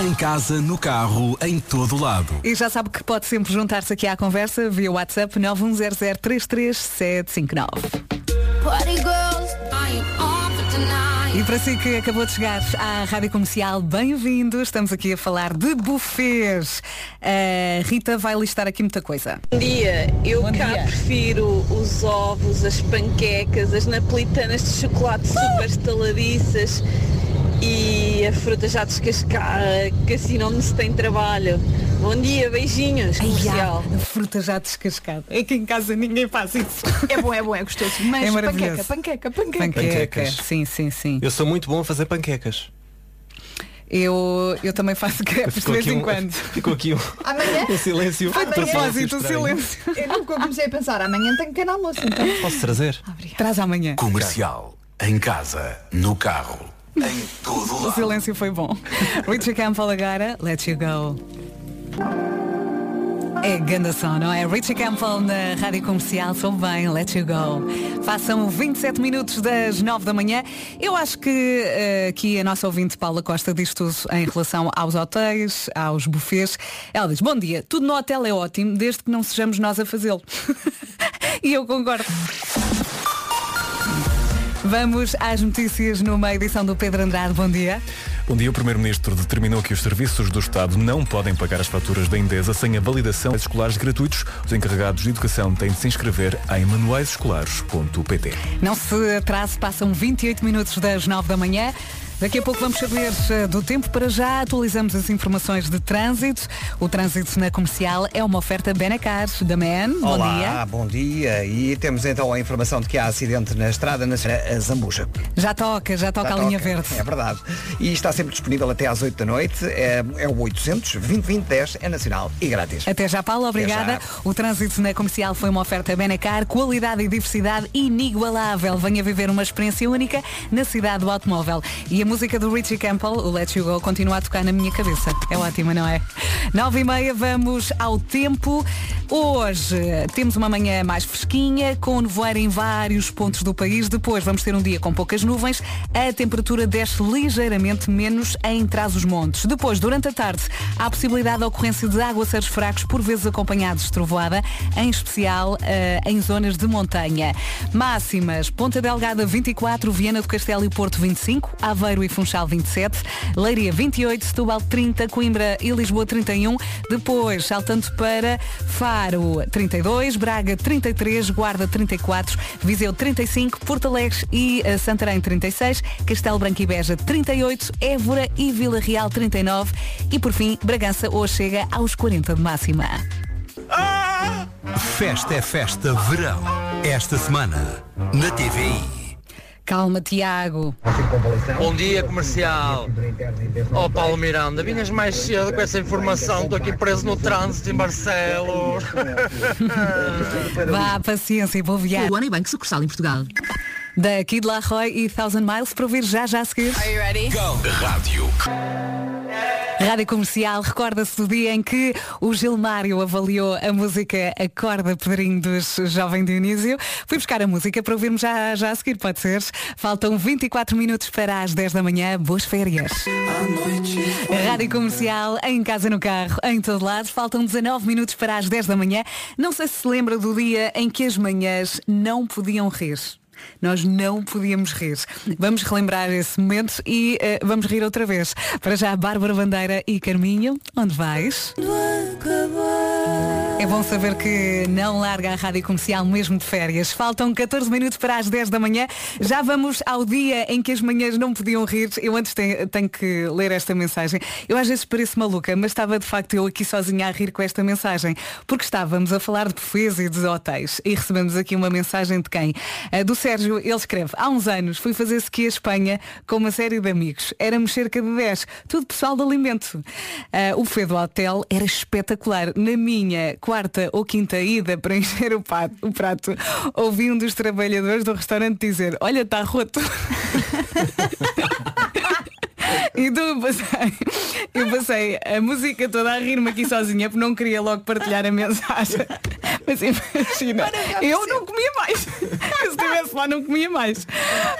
Em casa, no carro, em todo lado. E já sabe que pode sempre juntar-se aqui à conversa via WhatsApp 910033759. Party girls, E para si que acabou de chegar à Rádio Comercial, bem-vindo. Estamos aqui a falar de buffets. A Rita vai listar aqui muita coisa. Bom dia, eu Bom cá dia. prefiro os ovos, as panquecas, as napolitanas de chocolate super estaladiças e a fruta já descascada, que assim não se tem trabalho. Bom dia, beijinhos, Ai, comercial. a fruta já descascada. É que em casa ninguém faz isso. É bom, é bom, é gostoso. Mas É maravilhoso. panqueca, panqueca, panqueca. Panqueca. Panquecas. Sim, sim, sim. Eu sou muito bom a fazer panquecas. Eu, eu também faço crepes de vez em um- quando. Ficou aqui um, Amanhã? um silêncio. Foi de um silêncio propósito o estranho. silêncio. Eu nunca comecei a pensar, amanhã tenho pequeno almoço, então. Posso trazer? Traz amanhã. Comercial. Em casa, no carro, em todo O lado. silêncio foi bom. Richard Campbell agora, Let You Go. É ganda som, não é? Richie Campbell na Rádio Comercial, sou bem, Let You Go. Façam 27 minutos das 9 da manhã. Eu acho que eh, aqui a nossa ouvinte Paula Costa diz tudo em relação aos hotéis, aos buffets. Ela diz, bom dia, tudo no hotel é ótimo, desde que não sejamos nós a fazê-lo. e eu concordo. Vamos às notícias numa edição do Pedro Andrade. Bom dia. Bom dia, o Primeiro-Ministro determinou que os serviços do Estado não podem pagar as faturas da Endesa sem a validação dos escolares gratuitos. Os encarregados de educação têm de se inscrever em manuaisescolares.pt. Não se atrase, passam 28 minutos das 9 da manhã. Daqui a pouco vamos saber eh, do tempo. Para já atualizamos as informações de trânsito. O trânsito na comercial é uma oferta Benacar da Man. Bom Olá, dia. bom dia. E temos então a informação de que há acidente na estrada na a Zambuja. Já toca, já toca Já a linha toca, verde. É verdade. E está sempre disponível até às 8 da noite. É, é o 800 2010 é nacional e grátis. Até já, Paulo, obrigada. já. O trânsito na comercial foi uma oferta Benacar, qualidade e diversidade inigualável. Venha viver uma experiência única na cidade do automóvel. E a música do Richie Campbell, o Let You Go, continua a tocar na minha cabeça. É ótima, não é? Nove e meia, vamos ao tempo. Hoje temos uma manhã mais fresquinha, com nevoeiro em vários pontos do país. Depois vamos ter um dia com poucas nuvens. A temperatura desce ligeiramente menos em Trás-os-Montes. Depois, durante a tarde, há a possibilidade de ocorrência de aguaceiros fracos, por vezes acompanhados de trovoada, em especial eh, em zonas de montanha. Máximas, Ponta Delgada 24, Viana do Castelo e Porto 25, Aveiro e Funchal 27, Leiria 28, Setúbal 30, Coimbra e Lisboa 31, depois saltando para Faro 32, Braga 33, Guarda 34, Viseu 35, Porto Alegre e eh, Santarém 36, Castelo Branco e Beja 38, Évora e Vila Real 39 e por fim Bragança hoje chega aos 40 de máxima. Festa é festa verão. Esta semana, na TVI. Calma, Tiago. Bom dia comercial. Ó Paulo Miranda, vinhas mais cedo com essa informação, estou aqui preso no trânsito em Barcelos. Vá, paciência e vou viar. O Anibank sucursal em Portugal. Da Kid Laroi e Thousand Miles para ouvir já já a seguir. Are you ready? Rádio. Rádio Comercial recorda-se do dia em que o Gilmário avaliou a música Acorda Pedrinho dos Jovem Dionísio. Fui buscar a música para ouvirmos já, já a seguir, pode ser? Faltam 24 minutos para as 10 da manhã. Boas férias. Rádio Comercial, em casa, no carro, em todo lado. Faltam 19 minutos para as 10 da manhã. Não sei se se lembra do dia em que as manhãs não podiam rir. Nós não podíamos rir. Vamos relembrar esse momento e eh, vamos rir outra vez. Para já, Bárbara Bandeira e Carminho, onde vais? É bom saber que não larga a rádio comercial mesmo de férias. Faltam 14 minutos para as 10 da manhã. Já vamos ao dia em que as manhãs não podiam rir. Eu antes tenho, tenho que ler esta mensagem. Eu às vezes pareço maluca, mas estava de facto eu aqui sozinha a rir com esta mensagem. Porque estávamos a falar de buffets e de hotéis. E recebemos aqui uma mensagem de quem? Do Sérgio, ele escreve, há uns anos fui fazer ski a Espanha com uma série de amigos. Éramos cerca de 10. Tudo pessoal de alimento. Eh, o buffet do hotel era espetacular. Na minha quarta ou quinta ida para encher o, pato- o prato, ouvi um dos trabalhadores do restaurante dizer, olha, está roto. E tu passei, eu passei a música toda a rir-me aqui sozinha porque não queria logo partilhar a mensagem. Mas imagina, eu não comia mais. Eu, se estivesse lá não comia mais.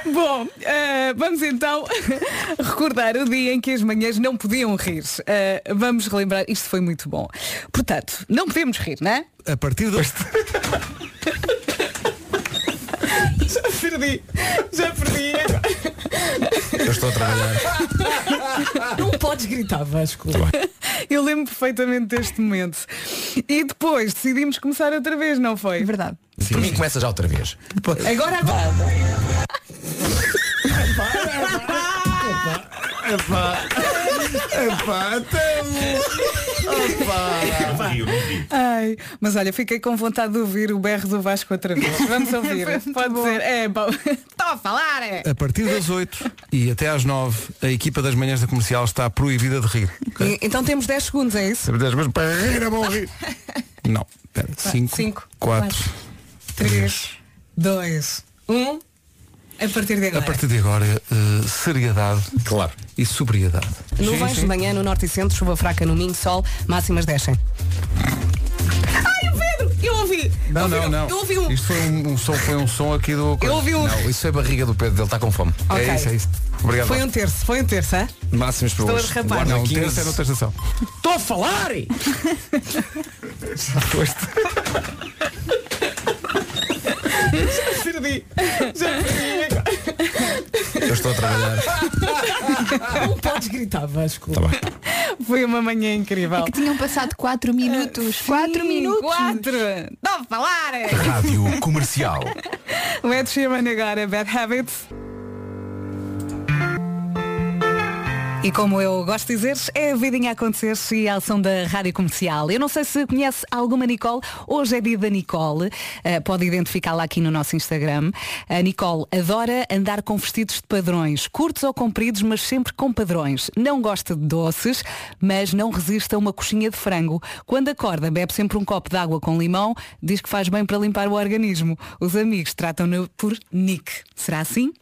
Bom, eh, vamos então recordar o dia em que as manhãs não podiam rir. Eh, vamos relembrar, isto foi muito bom. Portanto, não podemos rir, não é? A partir do. Já perdi, já perdi. Eu estou a trabalhar. Não podes gritar, Vasco. Eu lembro perfeitamente deste momento. E depois decidimos começar outra vez, não foi? Verdade. Por mim começa já outra vez. Agora Epá, epá, até Ai, mas olha, fiquei com vontade de ouvir o berro do Vasco outra vez. Vamos ouvir. Pode ser. É, bom. Estou a falar, é. A partir das 8 e até às 9, a equipa das manhãs da comercial está proibida de rir. E- Então temos 10 segundos, é isso? Mas para rir é bom rir. Não, espera. 5, cinco, 4, 3, 2, 1. A partir de A agora. partir de agora, eh, seriedade claro. e sobriedade. Nuvens de manhã no norte e centro, chuva fraca no Minho, sol, máximas descem. Ai, o Pedro! Eu ouvi! Não, Ouvi- não, não. Eu ouvi um. Isto foi um, um som, foi um som aqui do. Eu ouvi um- Não, isso é a barriga do Pedro, ele está com fome. Ok. É isso, é isso. Obrigado. Foi um terço, foi um terço, hã? Máximos para Estou a hoje. derrapar. Guarda Não, um 15. terço é noutra estação. Estou a falar! Já foste. Já perdi. Já perdi. Eu estou a trabalhar. Não podes gritar, Vasco. Tá bem. Foi uma manhã incrível. É que tinham passado 4 minutos. 4 minutos. 4! Estou a falar! Rádio Comercial. O Ed Sheeran agora, Bad Habits. E como eu gosto de dizer, é a vidinha a acontecer e a ação da Rádio Comercial. Eu não sei se conhece alguma Nicole, hoje é dia da Nicole, Eh, pode identificá-la aqui no nosso Instagram. A Nicole adora andar com vestidos de padrões, curtos ou compridos, mas sempre com padrões. Não gosta de doces, mas não resiste a uma coxinha de frango. Quando acorda, bebe sempre um copo de água com limão, diz que faz bem para limpar o organismo. Os amigos tratam-no por Nick. Será assim?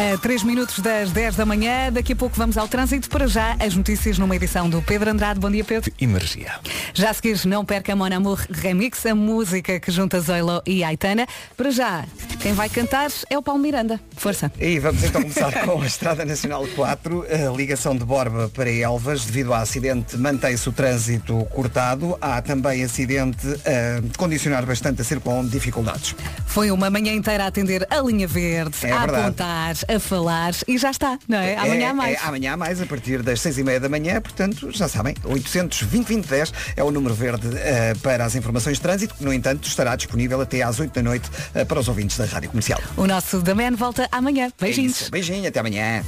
A 3 minutos das 10 da manhã, daqui a pouco vamos ao trânsito. Para já, as notícias numa edição do Pedro Andrade. Bom dia, Pedro. Energia. Já a seguir, não perca Mon Amour Remix, a música que junta Zoilo e Aitana. Para já, quem vai cantar é o Paulo Miranda. Força. E vamos então começar com a Estrada Nacional 4, a ligação de Borba para Elvas. Devido ao acidente, mantém-se o trânsito cortado. Há também acidente a condicionar bastante a circular dificuldades. Foi uma manhã inteira a atender a linha verde, É a verdade. apontar, a falar e já está, não é? Amanhã há é, mais. É, amanhã há mais, a partir das seis e meia da manhã, portanto, já sabem, 820 é o número verde eh, para as informações de trânsito, que, no entanto, estará disponível até às 8 da noite eh, para os ouvintes da Rádio Comercial. O nosso Man volta amanhã. Beijinhos. É isso. Beijinho, até amanhã.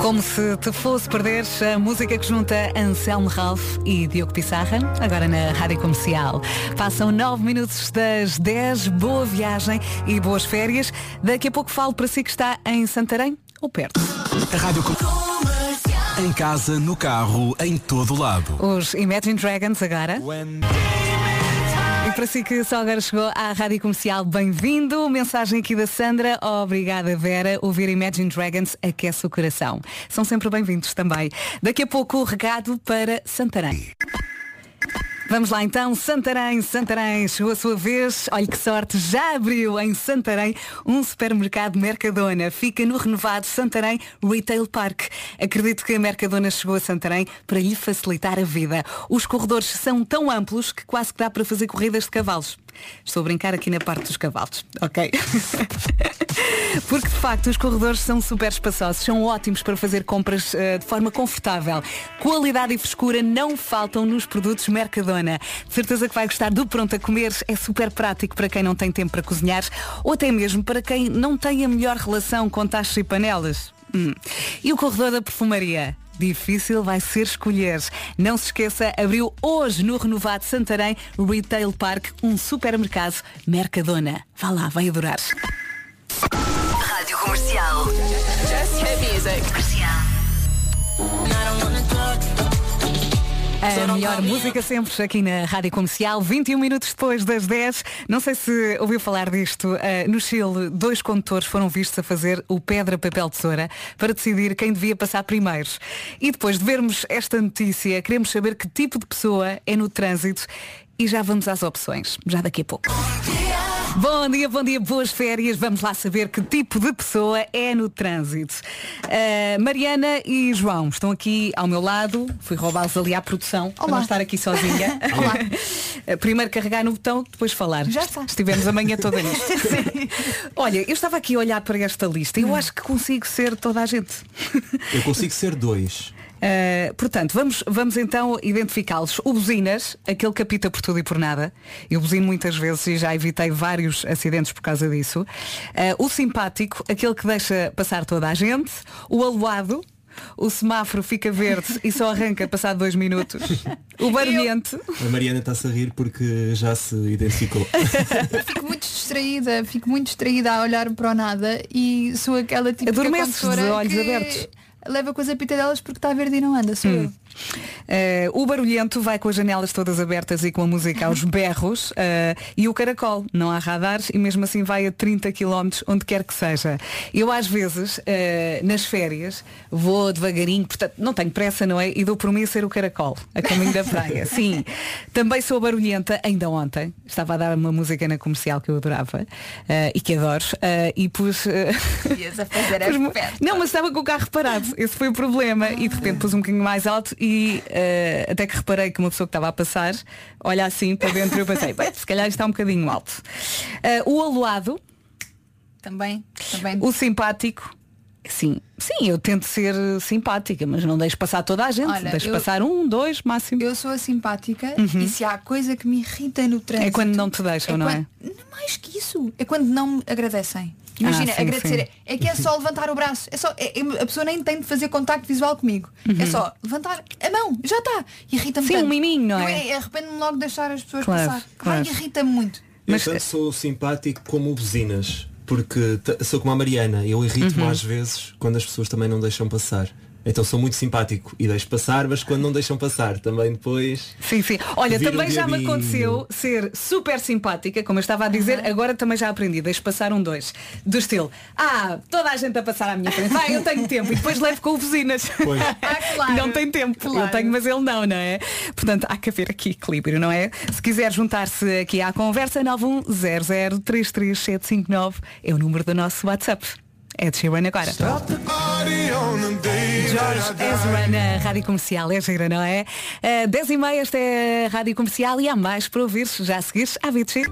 Como se te fosse perder a música que junta Anselmo Ralph e Diogo Pissarra, agora na Rádio Comercial. Passam 9 minutos das 10, boa viagem e boas férias. Daqui a pouco falo para si que está em Santarém ou perto. A Rádio Com- Em casa, no carro, em todo lado. Os Imagine Dragons agora. E para si que só agora chegou à Rádio Comercial, bem-vindo. Mensagem aqui da Sandra. Obrigada, Vera. Ouvir Imagine Dragons aquece o coração. São sempre bem-vindos também. Daqui a pouco o recado para Santarém. Vamos lá então, Santarém, Santarém, chegou a sua vez. Olha que sorte, já abriu em Santarém um supermercado Mercadona. Fica no renovado Santarém Retail Park. Acredito que a Mercadona chegou a Santarém para lhe facilitar a vida. Os corredores são tão amplos que quase que dá para fazer corridas de cavalos. Estou a brincar aqui na parte dos cavalos, ok? Porque de facto os corredores são super espaçosos, são ótimos para fazer compras eh, de forma confortável. Qualidade e frescura não faltam nos produtos Mercadona. De certeza que vai gostar do pronto a comer, é super prático para quem não tem tempo para cozinhar ou até mesmo para quem não tem a melhor relação com tachos e panelas. Hum. E o corredor da perfumaria? Difícil vai ser escolher. Não se esqueça, abriu hoje no renovado Santarém Retail Park um supermercado Mercadona. Vá lá, vai adorar. Rádio Comercial. Just. Comercial. A melhor música sempre aqui na Rádio Comercial, 21 minutos depois das 10. Não sei se ouviu falar disto. eh, no Chile, dois condutores foram vistos a fazer o pedra, papel, tesoura para decidir quem devia passar primeiro. E depois de vermos esta notícia, queremos saber que tipo de pessoa é no trânsito e já vamos às opções, já daqui a pouco. Bom dia, bom dia, boas férias. Vamos lá saber que tipo de pessoa é no trânsito. Uh, Mariana e João estão aqui ao meu lado. Fui roubá-los ali à produção para não estar aqui sozinha. Uh, Primeiro carregar no botão, depois falar. Já está. Estivemos a manhã toda nisto. Olha, eu estava aqui a olhar para esta lista e eu acho que consigo ser toda a gente. Eu consigo ser dois. Uh, portanto, vamos, vamos então identificá-los. O buzinas, aquele que apita por tudo e por nada. Eu buzino muitas vezes e já evitei vários acidentes por causa disso. Uh, o simpático, aquele que deixa passar toda a gente. O aluado, o semáforo fica verde e só arranca passado dois minutos. O barulhento. A Mariana está-se a rir porque já se identificou. Fico muito distraída, fico muito distraída a olhar para o nada e sou aquela tipo de de condutora olhos que abertos. Leva com as apitadelas porque está verde e não anda, sou eu. Uh, o barulhento vai com as janelas todas abertas e com a música aos berros uh, e o caracol, não há radares e mesmo assim vai a 30 km onde quer que seja. Eu às vezes, uh, nas férias, vou devagarinho, portanto não tenho pressa, não é? E dou por mim a ser o caracol, a caminho da praia. Sim, também sou barulhenta, ainda ontem, estava a dar uma música na comercial que eu adorava e que adoro e pus. festa. Não, mas estava com o carro parado. Esse foi o problema. E de repente pus um bocadinho mais alto e eh, até que reparei que uma pessoa que estava a passar olha assim para dentro e eu pensei, bem, se calhar está um bocadinho alto. Eh, o aluado, Também, também. o simpático, sim, sim, eu tento ser simpática, mas não deixo passar toda a gente. Olha, deixo eu- passar um, dois, máximo. Eu sou a simpática e se há coisa que me irrita no trânsito. É quando não te deixam, não é? quando- Mais que isso. É quando não me agradecem. Imagina, Ah, sim, agradecer sim. é que é só levantar o braço. É só, é- é- a pessoa nem tem de fazer contacto visual comigo. É só levantar a mão, já está. Irrita-me Sim, tanto. um miminho, não Eu, é? Arrependo-me logo de deixar as pessoas Claro, passar. claro. Ai, irrita-me muito. Eu tanto sou simpático como buzinas. Porque t- sou como a Mariana, eu irrito-me Uhum. às vezes quando as pessoas também não deixam passar. Então sou muito simpático e deixo passar, mas quando não deixam passar, também depois. Sim, sim. Olha, também já me aconteceu ser super simpática, como eu estava a dizer, agora também já aprendi, deixo passar um dois. Do estilo, ah, toda a gente a passar à minha frente, vai, eu tenho tempo, e depois levo com buzinas. Pois. Ah, claro. Não tem tempo. Eu Claro. tenho, mas ele não, não é? Portanto, há que haver aqui equilíbrio, não é? Se quiser juntar-se aqui à conversa, 910033759 é o número do nosso WhatsApp. É de Sheeran agora. George Ezra na Rádio Comercial, é gira, não é? Uh, 10 e meia, esta é a Rádio Comercial e há mais para ouvir, já a seguir, há Avicii.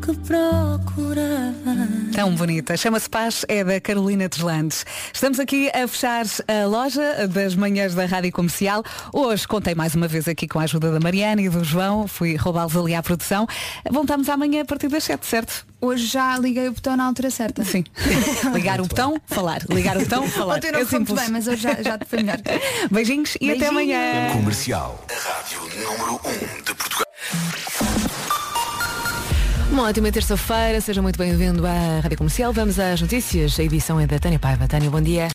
Que procurava. Tão bonita, chama-se Paz, é da Carolina Deslandes. Estamos aqui a fechar a loja das manhãs da Rádio Comercial. Hoje contei mais uma vez aqui com a ajuda da Mariana e do João, fui roubá-los ali à produção. Voltamos amanhã a partir das 7, certo? Hoje já liguei o botão na altura certa. Sim. Ligar o botão, falar. Ligar o botão, falar. Ontem não É foi muito simples. bem, mas hoje já, já foi melhor. Beijinhos e até amanhã. Comercial. A rádio número 1 de Portugal. Uma ótima terça-feira, seja muito bem-vindo à Rádio Comercial. Vamos às notícias. A edição é da Tânia Paiva. Tânia, bom dia.